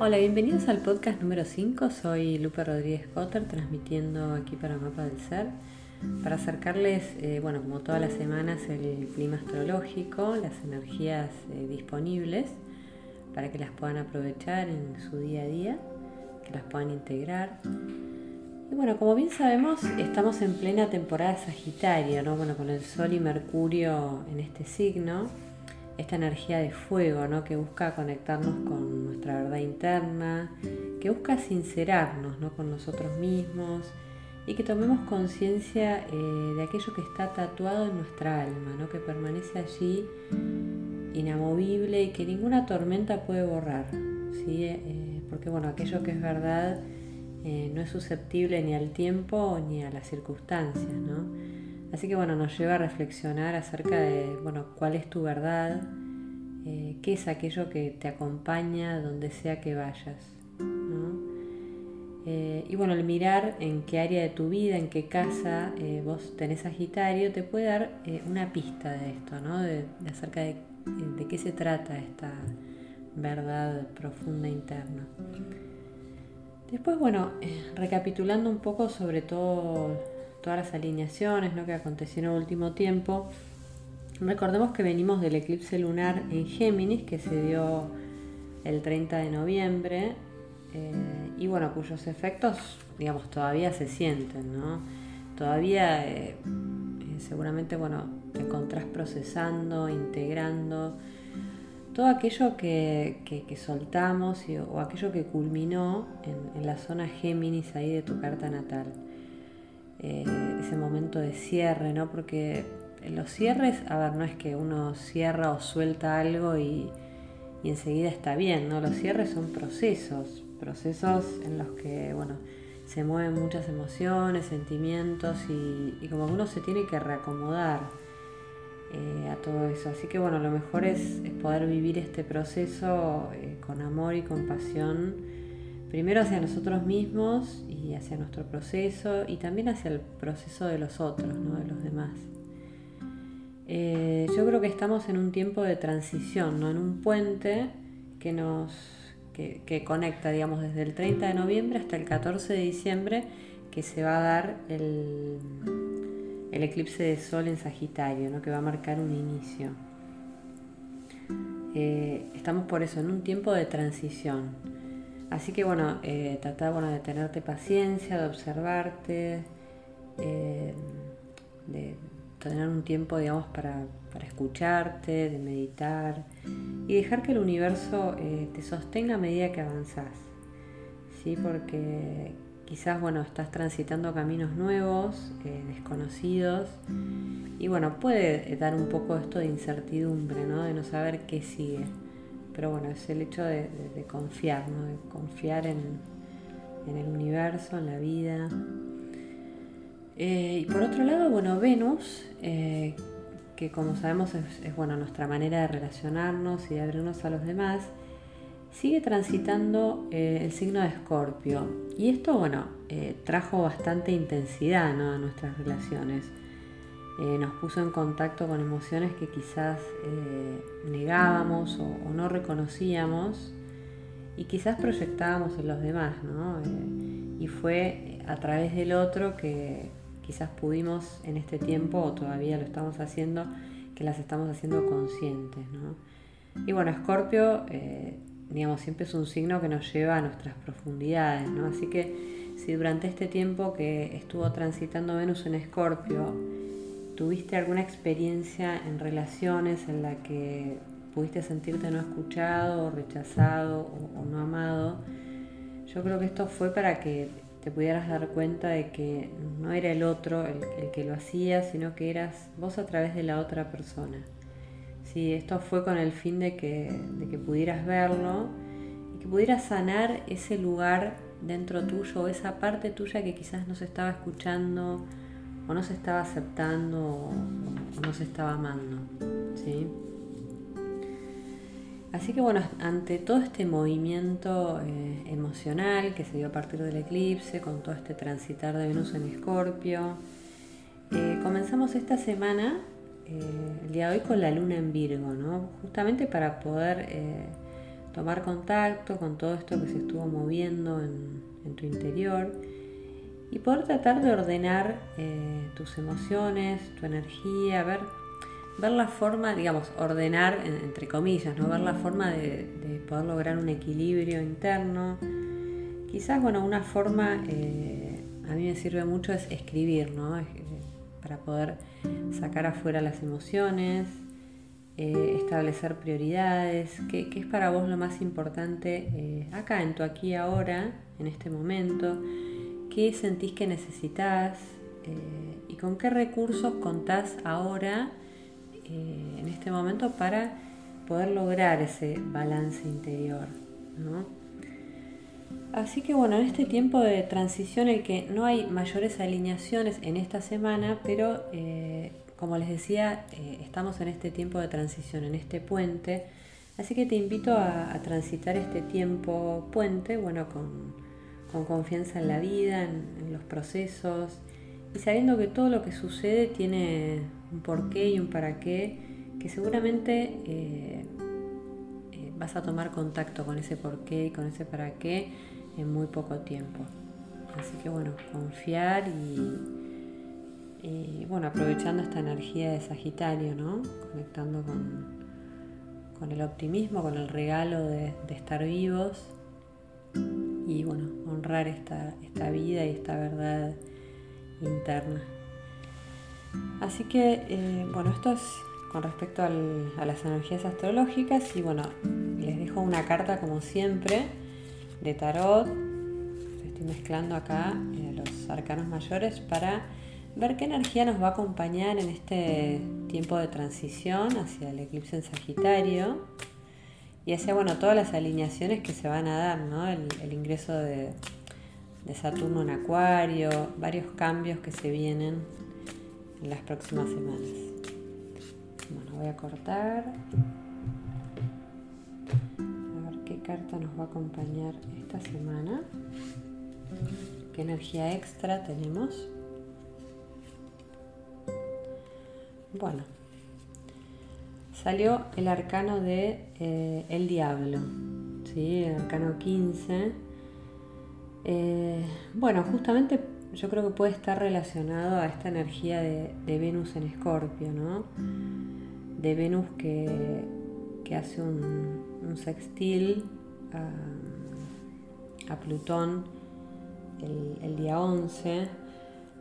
Hola, bienvenidos al podcast número 5. Soy Lupe Rodríguez Cotter, transmitiendo aquí para Mapa del Ser, para acercarles, eh, bueno, como todas las semanas, el clima astrológico, las energías eh, disponibles, para que las puedan aprovechar en su día a día, que las puedan integrar. Y bueno, como bien sabemos, estamos en plena temporada Sagitario, ¿no? Bueno, con el Sol y Mercurio en este signo esta energía de fuego, ¿no? que busca conectarnos con nuestra verdad interna, que busca sincerarnos ¿no? con nosotros mismos y que tomemos conciencia eh, de aquello que está tatuado en nuestra alma, ¿no? que permanece allí inamovible y que ninguna tormenta puede borrar. ¿sí? Eh, porque bueno, aquello que es verdad eh, no es susceptible ni al tiempo ni a las circunstancias. ¿no? Así que bueno, nos lleva a reflexionar acerca de, bueno, cuál es tu verdad, eh, qué es aquello que te acompaña donde sea que vayas. Eh, y bueno, el mirar en qué área de tu vida, en qué casa eh, vos tenés Sagitario, te puede dar una pista de esto, ¿no? de, acerca de, qué se trata esta verdad profunda interna. Después, bueno, recapitulando un poco sobre todo todas las alineaciones ¿no? que acontecieron en el último tiempo, recordemos que venimos del eclipse lunar en Géminis que se dio el 30 de noviembre eh, y bueno, cuyos efectos, digamos, todavía se sienten, ¿no? Todavía eh, eh, seguramente, bueno, te encontrás procesando, integrando todo aquello que, soltamos o aquello que culminó en, la zona Géminis ahí de tu carta natal. Ese momento de cierre, ¿no? Porque los cierres, a ver, no es que uno cierra o suelta algo y, enseguida está bien, ¿no? Los cierres son procesos, procesos en los que, bueno, se mueven muchas emociones, sentimientos y, como uno se tiene que reacomodar eh, a todo eso. Así que bueno, lo mejor es, poder vivir este proceso eh, con amor y compasión primero hacia nosotros mismos y hacia nuestro proceso y también hacia el proceso de los otros, ¿no? de los demás. Eh, yo creo que estamos en un tiempo de transición, ¿no? en un puente que nos que, conecta, digamos, desde el 30 de noviembre hasta el 14 de diciembre, que se va a dar el, eclipse de sol en Sagitario, ¿no? que va a marcar un inicio. Eh, estamos por eso en un tiempo de transición. Así que bueno, eh, trata de tenerte paciencia, de observarte, eh, tener un tiempo, digamos, para, escucharte, de meditar y dejar que el universo eh, te sostenga a medida que avanzás. ¿sí? Porque quizás, bueno, estás transitando caminos nuevos, desconocidos, y bueno, puede dar un poco esto de incertidumbre, ¿no? De no saber qué sigue pero bueno, es el hecho de, confiar, ¿no? de confiar en, el universo, en la vida. Eh, y por otro lado, bueno, Venus, eh, que como sabemos es, bueno, nuestra manera de relacionarnos y de abrirnos a los demás, sigue transitando eh, el signo de Escorpio. Y esto, bueno, trajo bastante intensidad a nuestras relaciones. Nos puso en contacto con emociones que quizás negábamos o, no reconocíamos y quizás proyectábamos en los demás, ¿no? Y fue a través del otro que quizás pudimos en este tiempo, o todavía lo estamos haciendo, que las estamos haciendo conscientes, ¿no? Y bueno, Escorpio, digamos, siempre es un signo que nos lleva a nuestras profundidades, ¿no? Así que si durante este tiempo que estuvo transitando Venus en Escorpio, ¿Tuviste alguna experiencia en relaciones en la que pudiste sentirte no escuchado, o rechazado o, no amado? Yo creo que esto fue para que te pudieras dar cuenta de que no era el otro el, que lo hacía, sino que eras vos a través de la otra persona. Sí, esto fue con el fin de que, de que pudieras verlo y que pudieras sanar ese lugar dentro tuyo, o esa parte tuya que quizás no se estaba escuchando o no se estaba aceptando o, no se estaba amando. ¿sí? Así que bueno, ante todo este movimiento eh, emocional que se dio a partir del eclipse, con todo este transitar de Venus en Escorpio, eh, comenzamos esta semana, eh, el día de hoy, con la luna en Virgo, ¿no? justamente para poder tomar contacto con todo esto que se estuvo moviendo en, tu interior y poder tratar de ordenar tus emociones, tu energía, ver, ver la forma, digamos, ordenar entre comillas, ¿no? ver la forma de, poder lograr un equilibrio interno. Quizás, bueno, una forma eh, a mí me sirve mucho es escribir, ¿no? para poder sacar afuera las emociones, eh, establecer prioridades, qué, es para vos lo más importante eh, acá, en tu aquí ahora, en este momento, qué sentís que necesitas eh, y con qué recursos contás ahora, en este momento, para poder lograr ese balance interior. Así que bueno, en este tiempo de transición, el que no hay mayores alineaciones en esta semana, pero como les decía, eh, estamos en este tiempo de transición, en este puente, así que te invito a, transitar este tiempo puente, bueno, con, confianza en la vida, en, los procesos, y sabiendo que todo lo que sucede tiene un porqué y un para qué, que seguramente eh, eh, vas a tomar contacto con ese porqué y con ese para qué en muy poco tiempo. Así que bueno, confiar y bueno, aprovechando esta energía de Sagitario, ¿no? Conectando con, con el optimismo, con el regalo de, estar vivos y bueno, honrar esta, esta, vida y esta verdad interna. Así que, eh, bueno, esto es con respecto a las energías astrológicas y bueno, les dejo una carta como siempre de tarot. Estoy mezclando acá eh, los arcanos mayores para ver qué energía nos va a acompañar en este tiempo de transición hacia el eclipse en Sagitario y hacia bueno, todas las alineaciones que se van a dar, ¿no? el, ingreso de, Saturno en Acuario, varios cambios que se vienen en las próximas semanas. Bueno, voy a cortar. A ver qué carta nos va a acompañar esta semana. ¿Qué energía extra tenemos? Bueno, salió el arcano de eh, El Diablo, ¿sí? el arcano 15. Eh, bueno, justamente yo creo que puede estar relacionado a esta energía de, Venus en Escorpio, ¿no? De Venus que, hace un, sextil a, Plutón el, el, día 11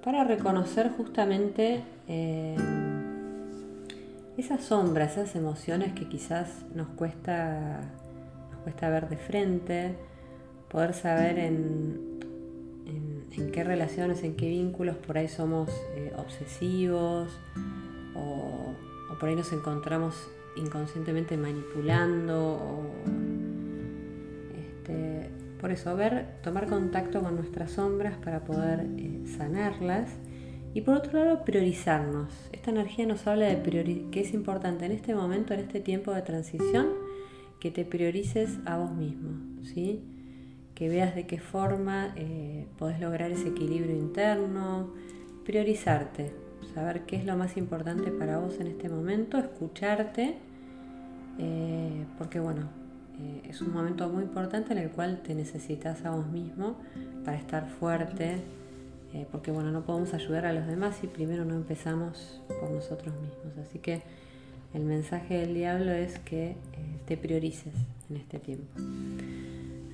para reconocer justamente eh, esas sombras, esas emociones que quizás nos cuesta, nos cuesta ver de frente, poder saber en, qué relaciones, en qué vínculos por ahí somos eh, obsesivos o, por ahí nos encontramos inconscientemente manipulando o este, por eso ver, tomar contacto con nuestras sombras para poder eh, sanarlas y por otro lado, priorizarnos. Esta energía nos habla de que es importante en este momento, en este tiempo de transición, que te priorices a vos mismo, ¿sí? Que veas de qué forma eh, podés lograr ese equilibrio interno, priorizarte, saber qué es lo más importante para vos en este momento, escucharte, eh, porque bueno, eh, es un momento muy importante en el cual te necesitas a vos mismo para estar fuerte, eh, porque bueno, no podemos ayudar a los demás si primero no empezamos por nosotros mismos. Así que el mensaje del diablo es que te priorices en este tiempo.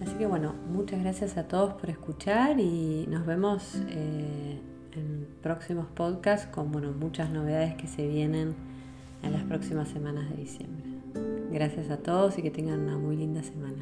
Así que bueno, muchas gracias a todos por escuchar y nos vemos eh, en próximos podcasts con bueno, muchas novedades que se vienen en las próximas semanas de diciembre. Gracias a todos y que tengan una muy linda semana.